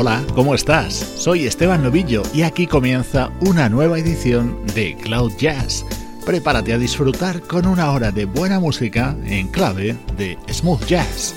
Hola, ¿cómo estás? Soy Esteban Novillo y aquí comienza una nueva edición de Cloud Jazz. Prepárate a disfrutar con una hora de buena música en clave de smooth jazz.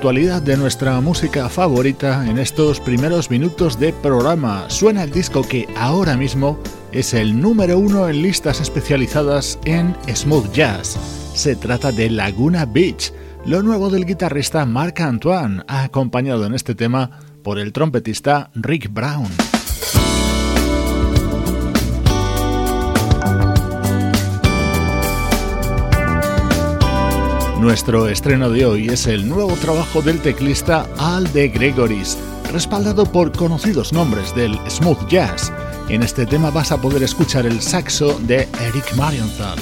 Actualidad de nuestra música favorita en estos primeros minutos de programa. Suena el disco que ahora mismo es el número uno en listas especializadas en smooth jazz. Se trata de Laguna Beach, lo nuevo del guitarrista Marc Antoine, acompañado en este tema por el trompetista Rick Brown. Nuestro estreno de hoy es el nuevo trabajo del teclista Al de Gregoris, respaldado por conocidos nombres del smooth jazz. En este tema vas a poder escuchar el saxo de Eric Marienthal.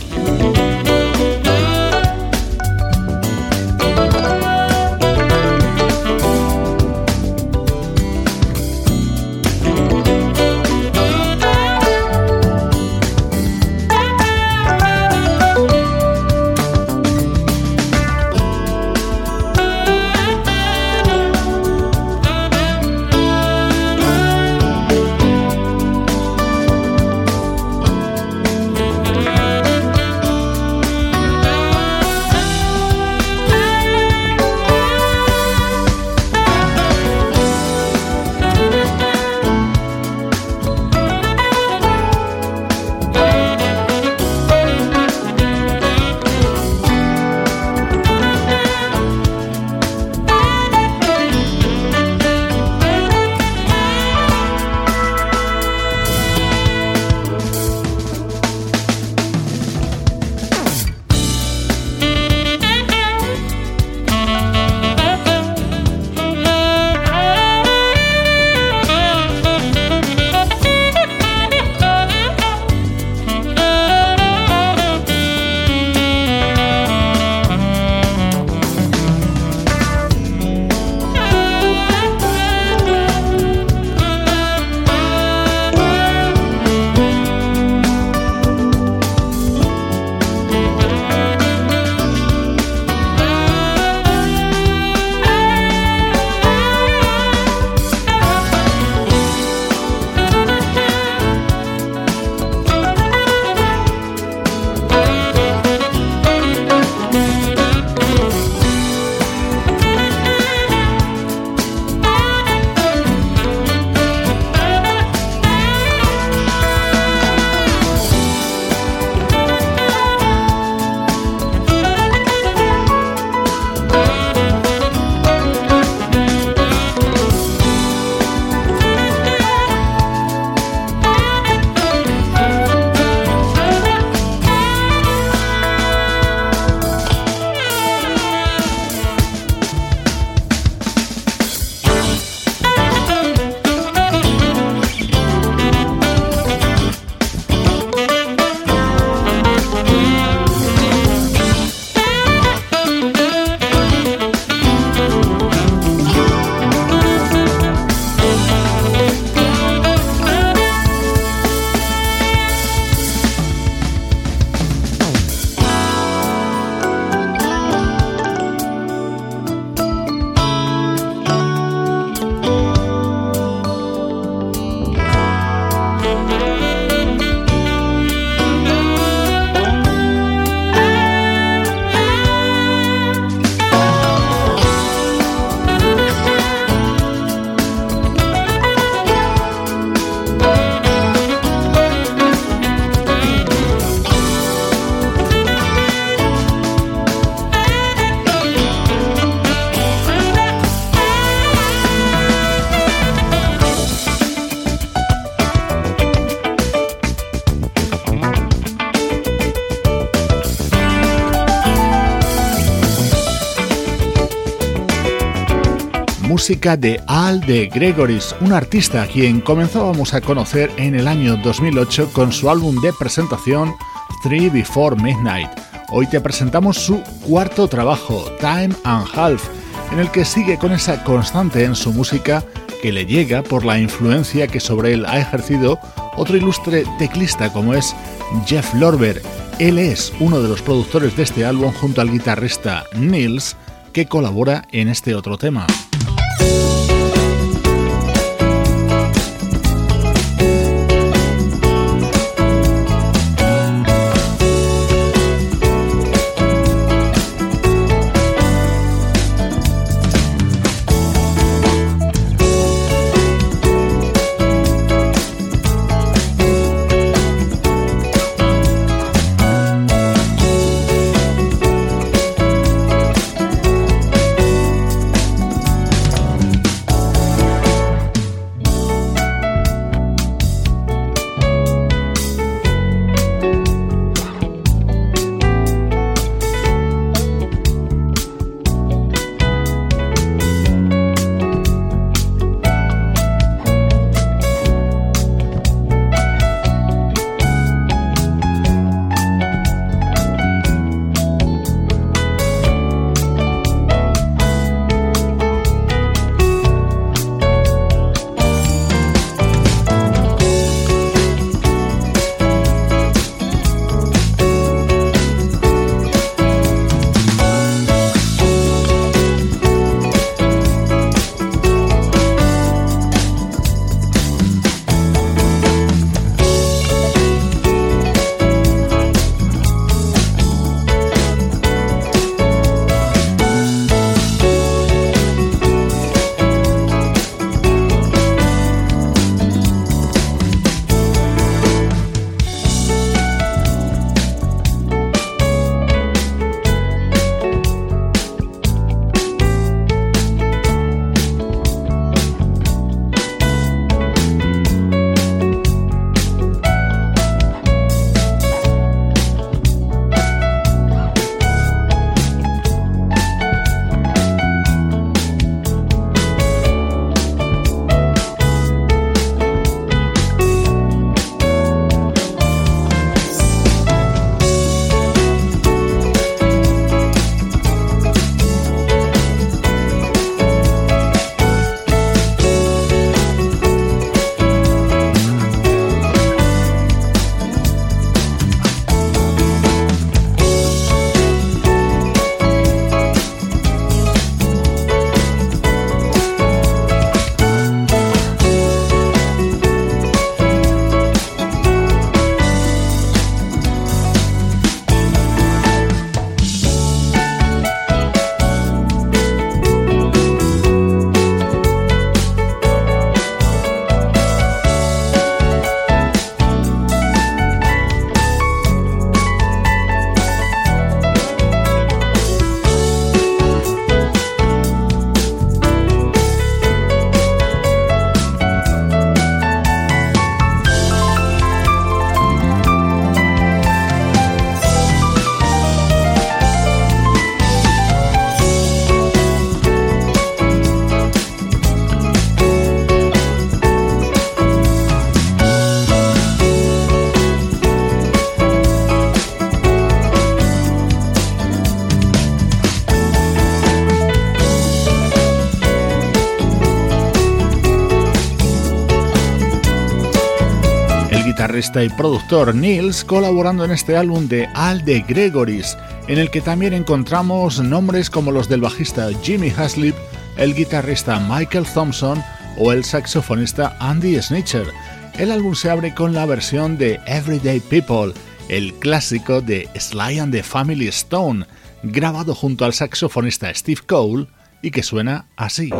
De Al de Gregoris, un artista a quien comenzábamos a conocer en el año 2008 con su álbum de presentación Three Before Midnight. Hoy te presentamos su cuarto trabajo, Time and Half, en el que sigue con esa constante en su música que le llega por la influencia que sobre él ha ejercido otro ilustre teclista como es Jeff Lorber. Él es uno de los productores de este álbum junto al guitarrista Nils, que colabora en este otro tema. Guitarrista y productor Nils colaborando en este álbum de Al de Gregoris, en el que también encontramos nombres como los del bajista Jimmy Haslip, el guitarrista Michael Thompson o el saxofonista Andy Snitcher. El álbum se abre con la versión de Everyday People, el clásico de Sly and the Family Stone, grabado junto al saxofonista Steve Cole y que suena así.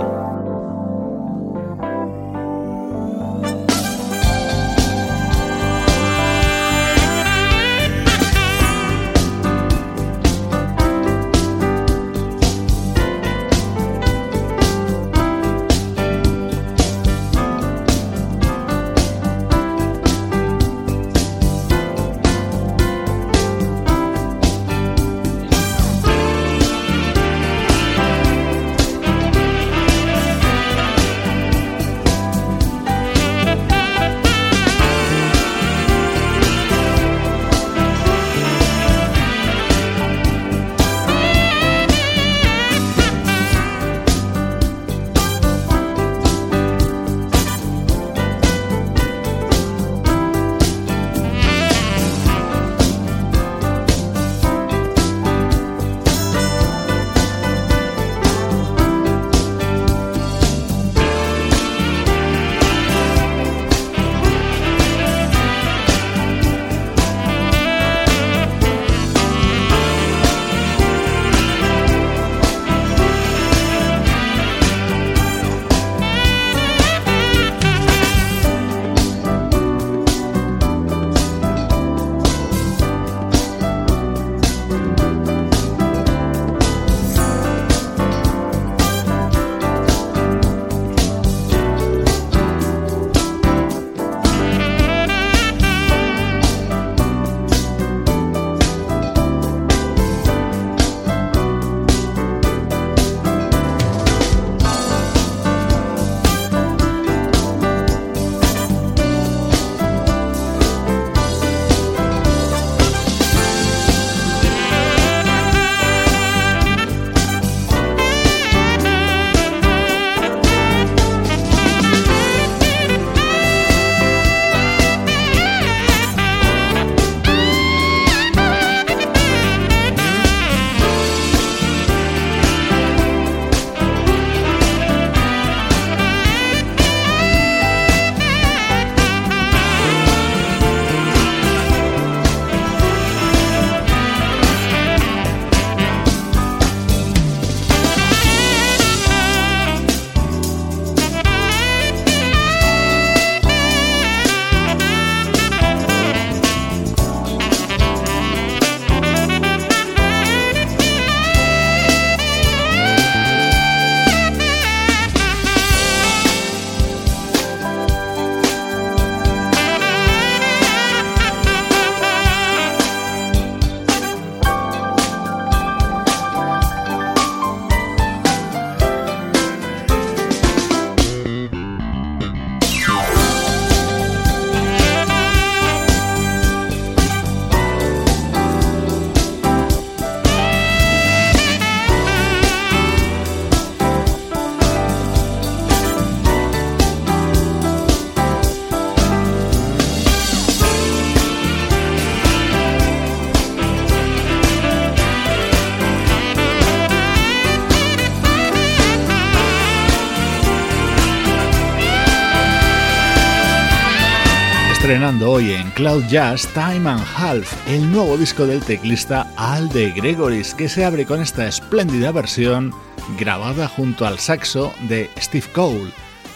Estrenando hoy en Cloud Jazz Time and Half, el nuevo disco del teclista Al de Gregoris, que se abre con esta espléndida versión grabada junto al saxo de Steve Cole.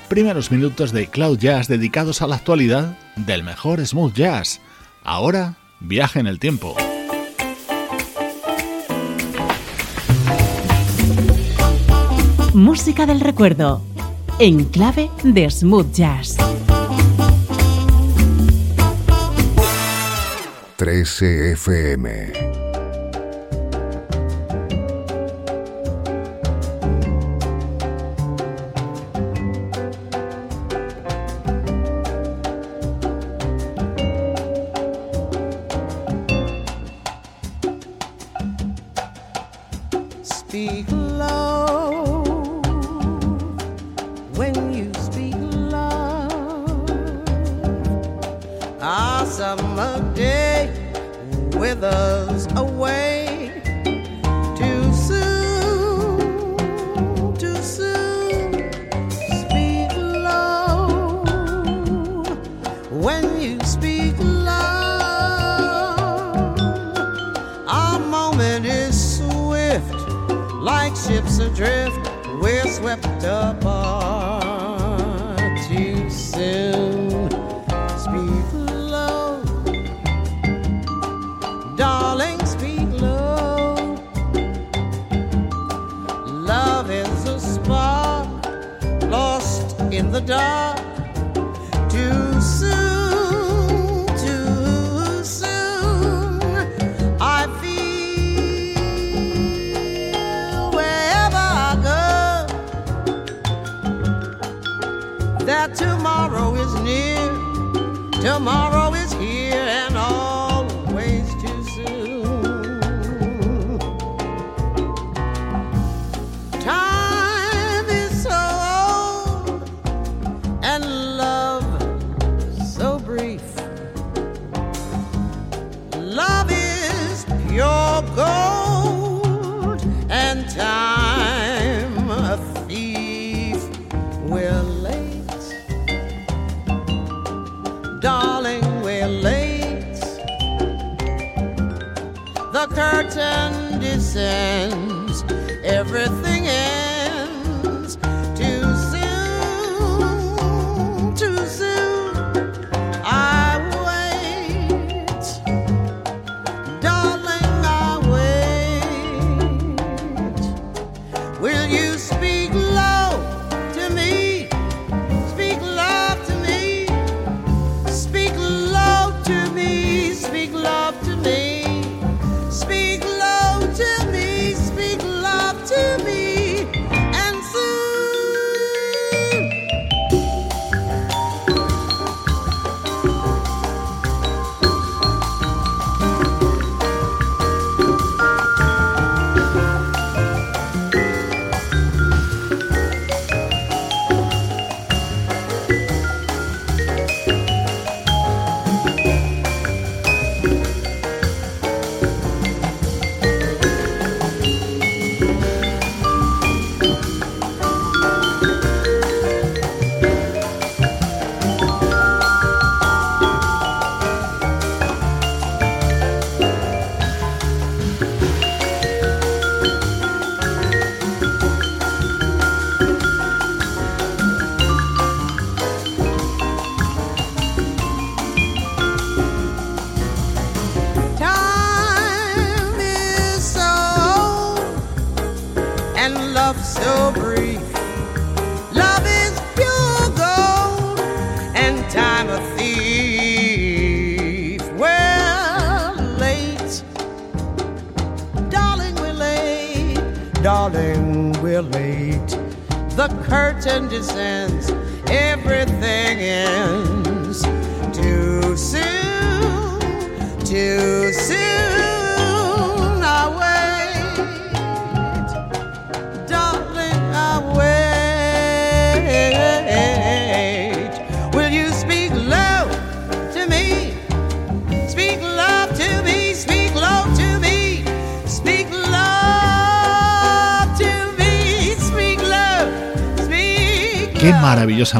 Primeros minutos de Cloud Jazz dedicados a la actualidad del mejor smooth jazz. Ahora, viaje en el tiempo. Música del recuerdo, en clave de smooth jazz. 13 FM. tomorrow. curtain descends.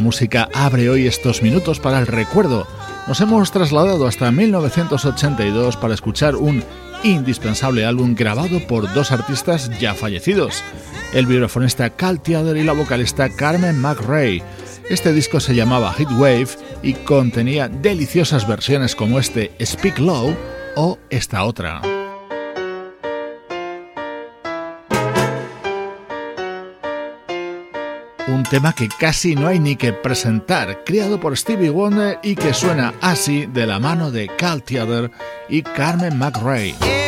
música abre hoy estos minutos para el recuerdo. Nos hemos trasladado hasta 1982 para escuchar un indispensable álbum grabado por dos artistas ya fallecidos, el vibrafonista Cal Theater y la vocalista Carmen McRae. Este disco se llamaba Heatwave y contenía deliciosas versiones como este Speak Low o esta otra. un tema que casi no hay ni que presentar, creado por Stevie Wonder y que suena así de la mano de Cal Theater y Carmen McRae.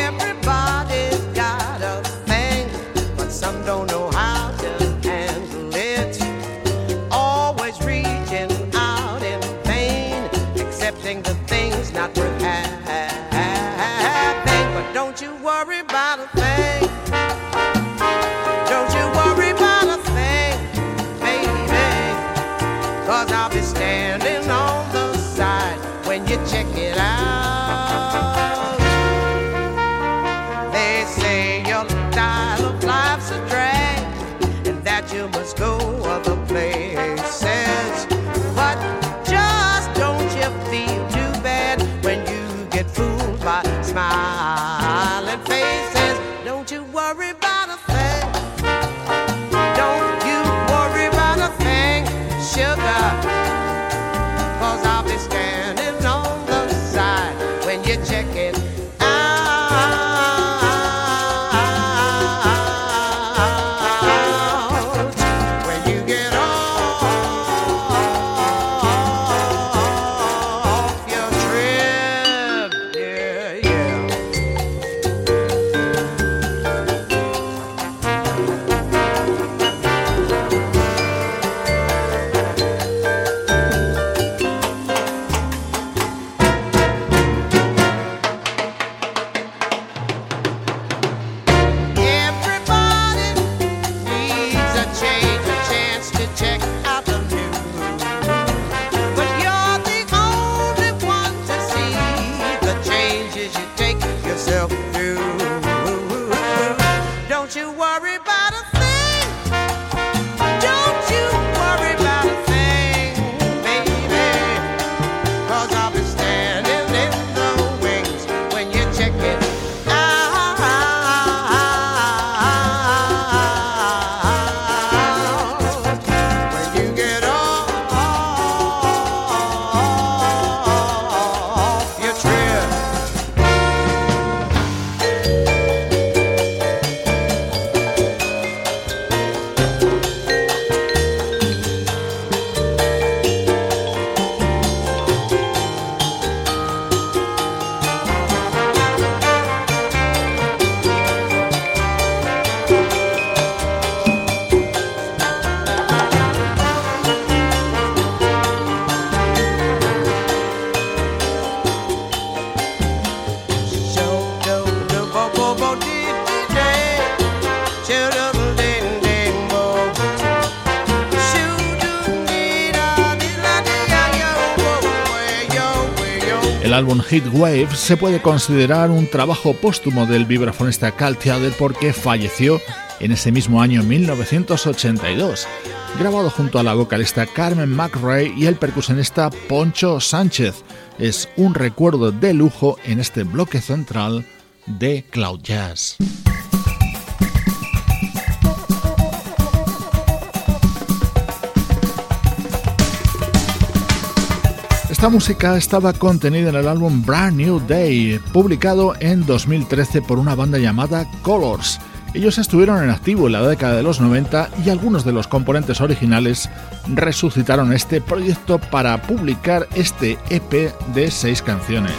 El álbum Hit Wave se puede considerar un trabajo póstumo del vibrafonista Cal Tjader porque falleció en ese mismo año 1982, grabado junto a la vocalista Carmen McRae y el percusionista Poncho Sánchez. Es un recuerdo de lujo en este bloque central de Cloud Jazz. Esta música estaba contenida en el álbum Brand New Day, publicado en 2013 por una banda llamada Colors. Ellos estuvieron en activo en la década de los 90 y algunos de los componentes originales resucitaron este proyecto para publicar este EP de seis canciones.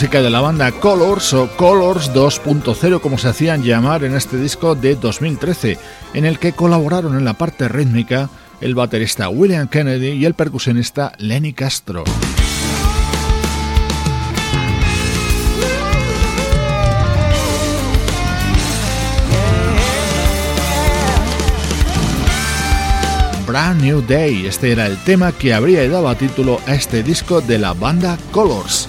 Música de la banda Colors o Colors 2.0 como se hacían llamar en este disco de 2013, en el que colaboraron en la parte rítmica el baterista William Kennedy y el percusionista Lenny Castro. Brand New Day. Este era el tema que habría dado título a este disco de la banda Colors.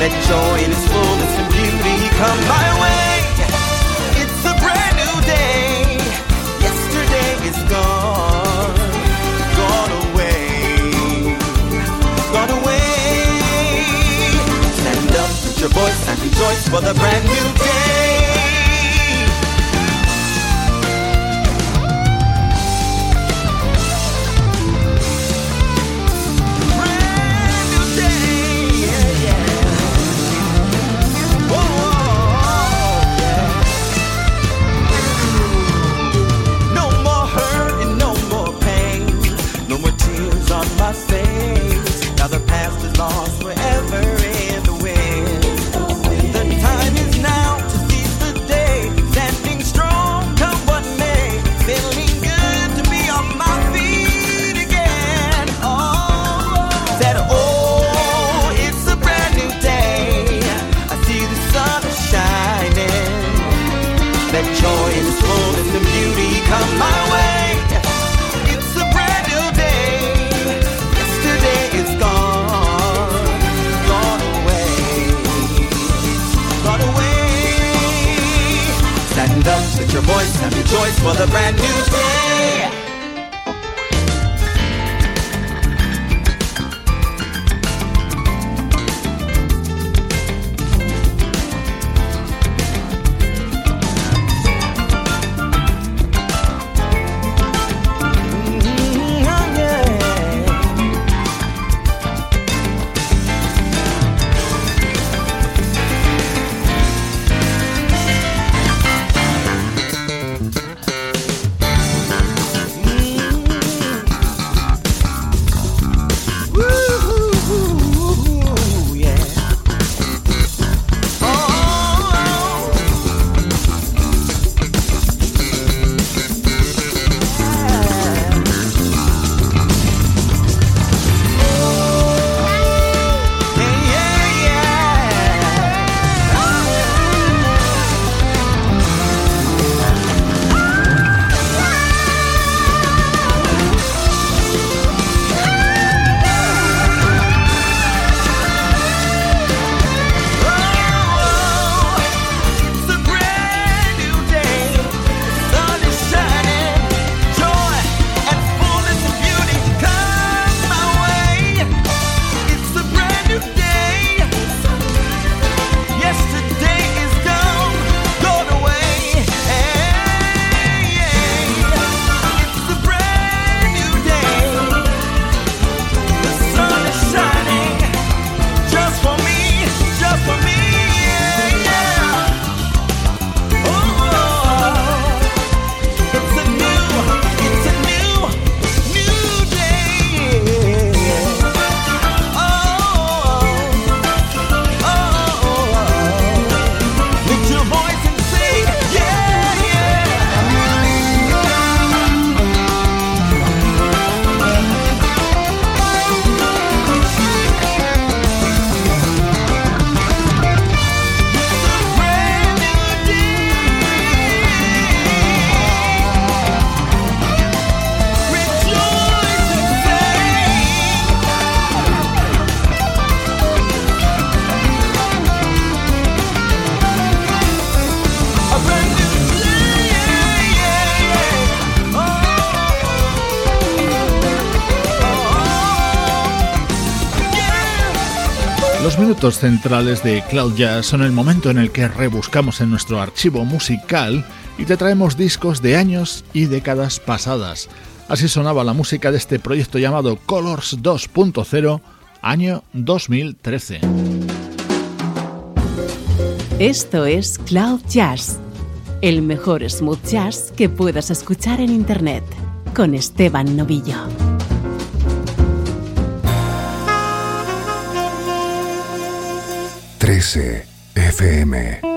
Let joy in its fullness and beauty come my way. It's a brand new day. Yesterday is gone, gone away, gone away. Stand up, put your voice and rejoice for the brand new day. Los minutos centrales de Cloud Jazz son el momento en el que rebuscamos en nuestro archivo musical y te traemos discos de años y décadas pasadas. Así sonaba la música de este proyecto llamado Colors 2.0, año 2013. Esto es Cloud Jazz, el mejor smooth jazz que puedas escuchar en Internet, con Esteban Novillo. 13 FM.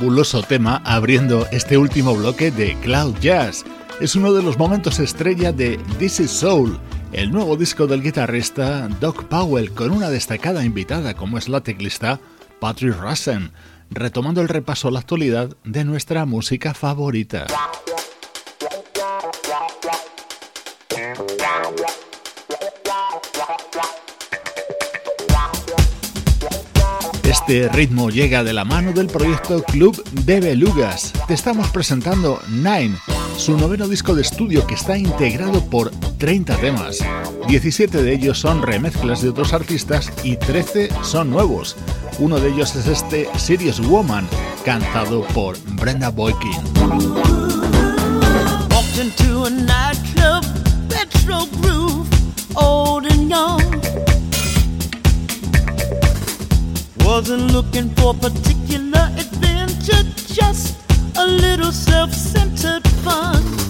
Fabuloso tema abriendo este último bloque de Cloud Jazz. Es uno de los momentos estrella de This Is Soul, el nuevo disco del guitarrista Doc Powell con una destacada invitada como es la teclista Patrick Russen, retomando el repaso a la actualidad de nuestra música favorita. Este ritmo llega de la mano del proyecto Club de Belugas. Te estamos presentando Nine, su noveno disco de estudio que está integrado por 30 temas. 17 de ellos son remezclas de otros artistas y 13 son nuevos. Uno de ellos es este Serious Woman, cantado por Brenda Boykin. Wasn't looking for particular adventure, just a little self centered fun.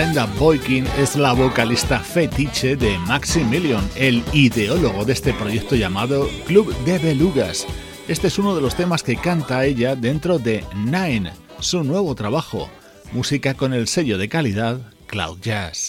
Brenda Boykin es la vocalista fetiche de Maximilian, el ideólogo de este proyecto llamado Club de Belugas. Este es uno de los temas que canta ella dentro de Nine, su nuevo trabajo, música con el sello de calidad Cloud Jazz.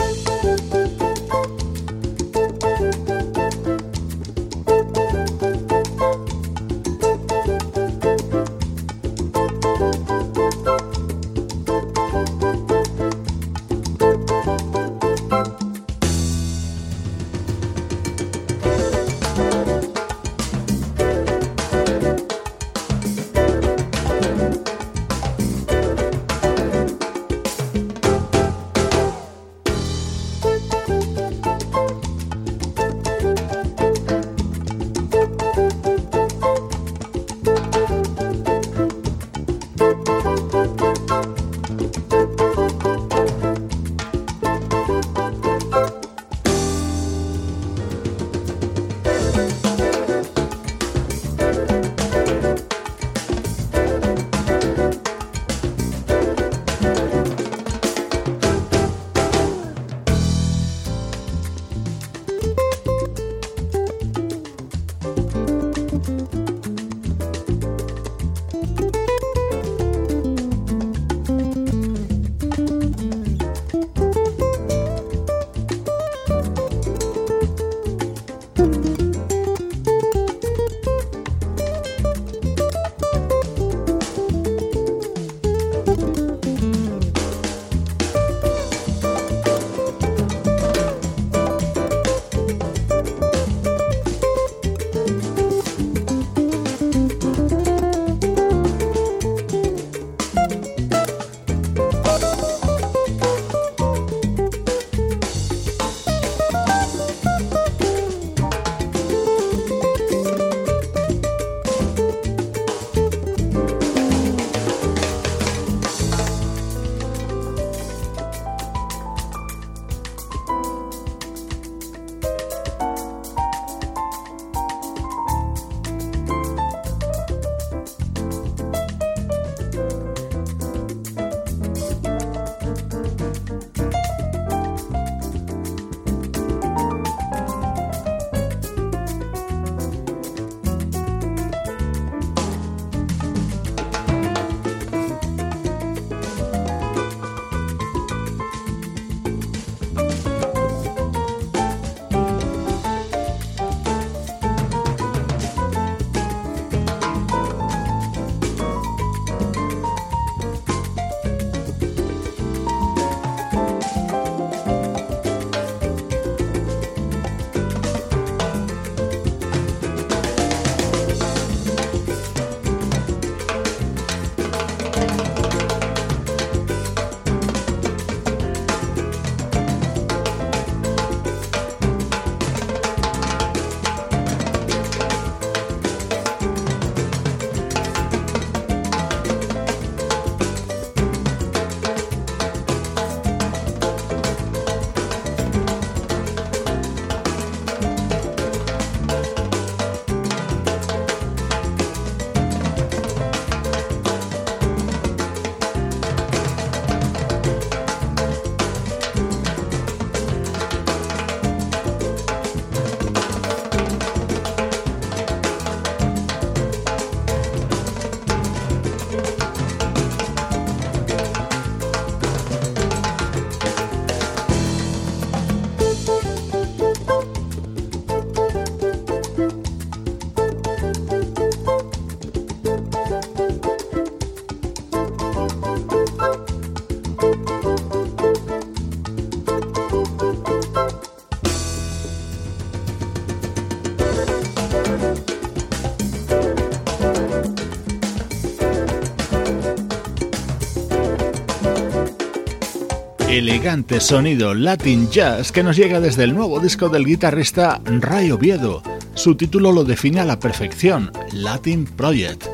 Elegante sonido Latin Jazz que nos llega desde el nuevo disco del guitarrista Ray Oviedo. Su título lo define a la perfección, Latin Project.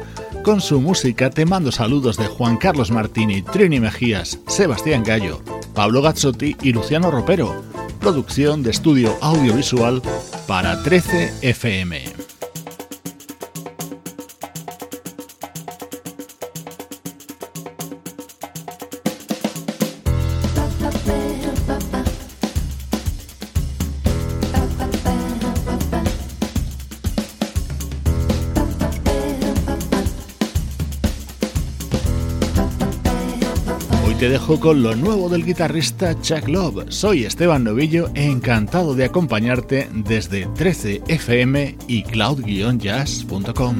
con su música te mando saludos de Juan Carlos Martini, Trini Mejías, Sebastián Gallo, Pablo Gazzotti y Luciano Ropero. Producción de estudio audiovisual para 13 FM. Dejo con lo nuevo del guitarrista Chuck Love. Soy Esteban Novillo, encantado de acompañarte desde 13fm y cloud-jazz.com.